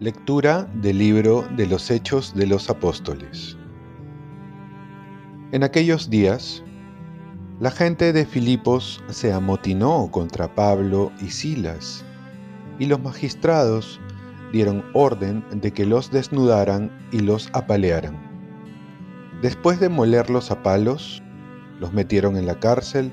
Lectura del libro de los Hechos de los Apóstoles. En aquellos días, la gente de Filipos se amotinó contra Pablo y Silas, y los magistrados dieron orden de que los desnudaran y los apalearan. Después de molerlos a palos, los metieron en la cárcel,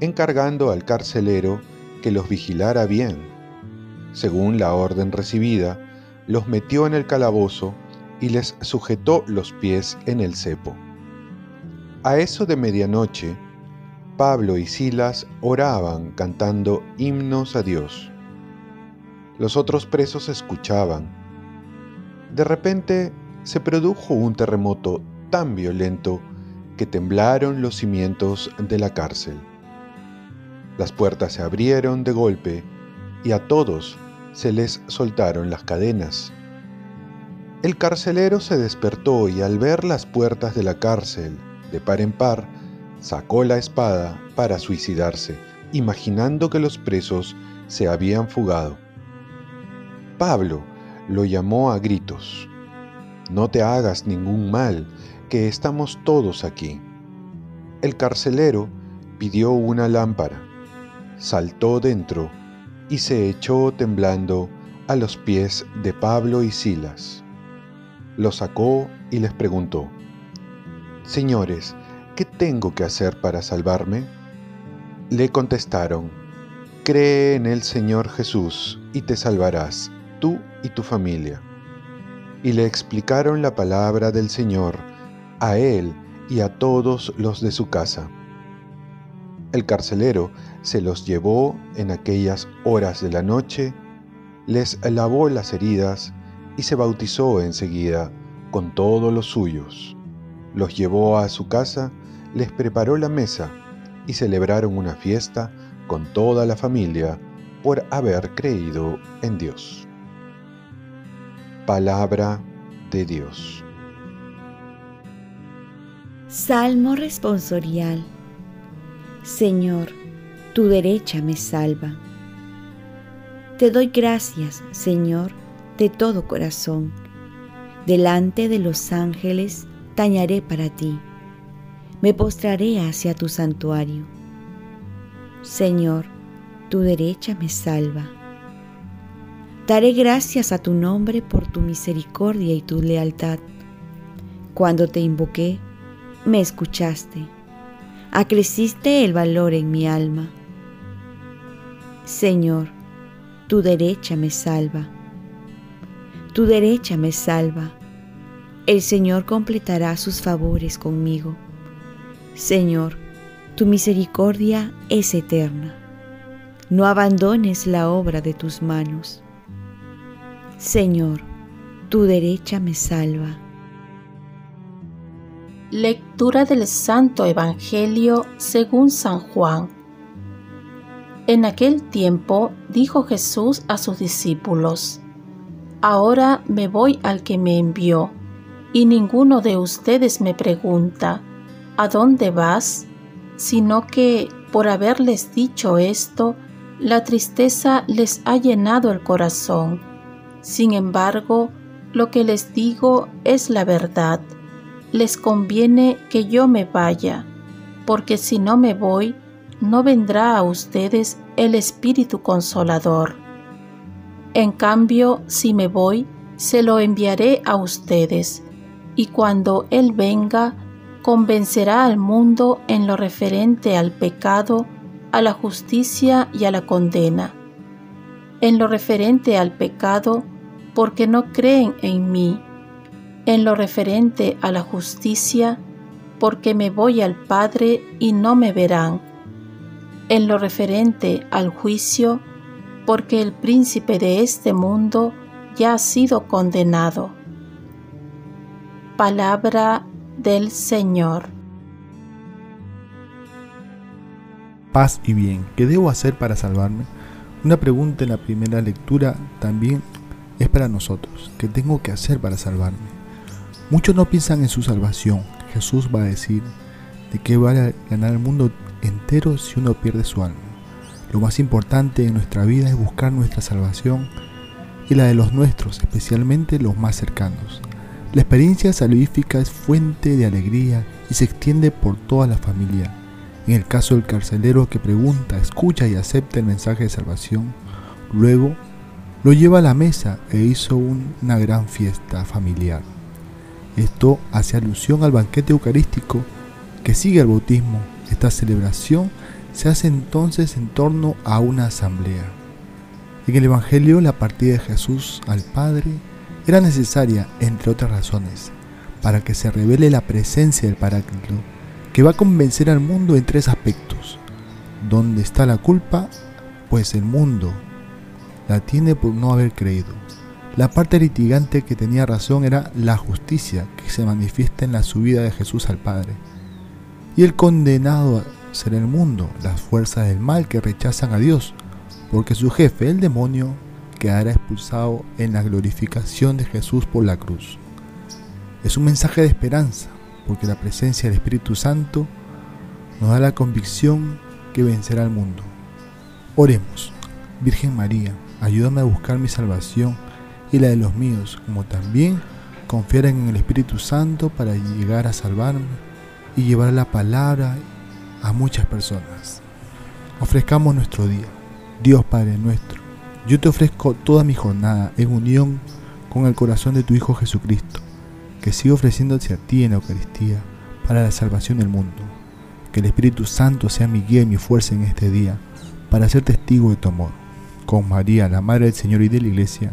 encargando al carcelero que los vigilara bien. Según la orden recibida, los metió en el calabozo y les sujetó los pies en el cepo. A eso de medianoche, Pablo y Silas oraban cantando himnos a Dios. Los otros presos escuchaban. De repente se produjo un terremoto tan violento que temblaron los cimientos de la cárcel. Las puertas se abrieron de golpe y a todos se les soltaron las cadenas. El carcelero se despertó y al ver las puertas de la cárcel de par en par, sacó la espada para suicidarse, imaginando que los presos se habían fugado. Pablo lo llamó a gritos. No te hagas ningún mal, que estamos todos aquí. El carcelero pidió una lámpara, saltó dentro y se echó temblando a los pies de Pablo y Silas. Lo sacó y les preguntó, Señores, ¿qué tengo que hacer para salvarme? Le contestaron, Cree en el Señor Jesús y te salvarás, tú y tu familia. Y le explicaron la palabra del Señor a él y a todos los de su casa. El carcelero se los llevó en aquellas horas de la noche, les lavó las heridas y se bautizó enseguida con todos los suyos. Los llevó a su casa, les preparó la mesa y celebraron una fiesta con toda la familia por haber creído en Dios. Palabra de Dios. Salmo responsorial. Señor, tu derecha me salva. Te doy gracias, Señor, de todo corazón. Delante de los ángeles tañaré para ti. Me postraré hacia tu santuario. Señor, tu derecha me salva. Daré gracias a tu nombre por tu misericordia y tu lealtad. Cuando te invoqué, me escuchaste. Acreciste el valor en mi alma. Señor, tu derecha me salva. Tu derecha me salva. El Señor completará sus favores conmigo. Señor, tu misericordia es eterna. No abandones la obra de tus manos. Señor, tu derecha me salva. Lectura del Santo Evangelio según San Juan en aquel tiempo dijo Jesús a sus discípulos, Ahora me voy al que me envió, y ninguno de ustedes me pregunta, ¿a dónde vas? Sino que, por haberles dicho esto, la tristeza les ha llenado el corazón. Sin embargo, lo que les digo es la verdad. Les conviene que yo me vaya, porque si no me voy, no vendrá a ustedes el Espíritu Consolador. En cambio, si me voy, se lo enviaré a ustedes, y cuando Él venga, convencerá al mundo en lo referente al pecado, a la justicia y a la condena. En lo referente al pecado, porque no creen en mí. En lo referente a la justicia, porque me voy al Padre y no me verán en lo referente al juicio, porque el príncipe de este mundo ya ha sido condenado. Palabra del Señor. Paz y bien, ¿qué debo hacer para salvarme? Una pregunta en la primera lectura también es para nosotros. ¿Qué tengo que hacer para salvarme? Muchos no piensan en su salvación, Jesús va a decir de que vale ganar el mundo entero si uno pierde su alma. Lo más importante en nuestra vida es buscar nuestra salvación y la de los nuestros, especialmente los más cercanos. La experiencia salvífica es fuente de alegría y se extiende por toda la familia. En el caso del carcelero que pregunta, escucha y acepta el mensaje de salvación, luego lo lleva a la mesa e hizo una gran fiesta familiar. Esto hace alusión al banquete eucarístico que sigue al bautismo. Esta celebración se hace entonces en torno a una asamblea. En el Evangelio la partida de Jesús al Padre era necesaria, entre otras razones, para que se revele la presencia del Paráclito, que va a convencer al mundo en tres aspectos. ¿Dónde está la culpa? Pues el mundo la tiene por no haber creído. La parte litigante que tenía razón era la justicia que se manifiesta en la subida de Jesús al Padre. Y el condenado será el mundo, las fuerzas del mal que rechazan a Dios, porque su jefe, el demonio, quedará expulsado en la glorificación de Jesús por la cruz. Es un mensaje de esperanza, porque la presencia del Espíritu Santo nos da la convicción que vencerá al mundo. Oremos, Virgen María, ayúdame a buscar mi salvación y la de los míos, como también confiar en el Espíritu Santo para llegar a salvarme y llevar la palabra a muchas personas. Ofrezcamos nuestro día. Dios Padre nuestro, yo te ofrezco toda mi jornada en unión con el corazón de tu Hijo Jesucristo, que sigue ofreciéndose a ti en la Eucaristía para la salvación del mundo. Que el Espíritu Santo sea mi guía y mi fuerza en este día para ser testigo de tu amor. Con María, la Madre del Señor y de la Iglesia,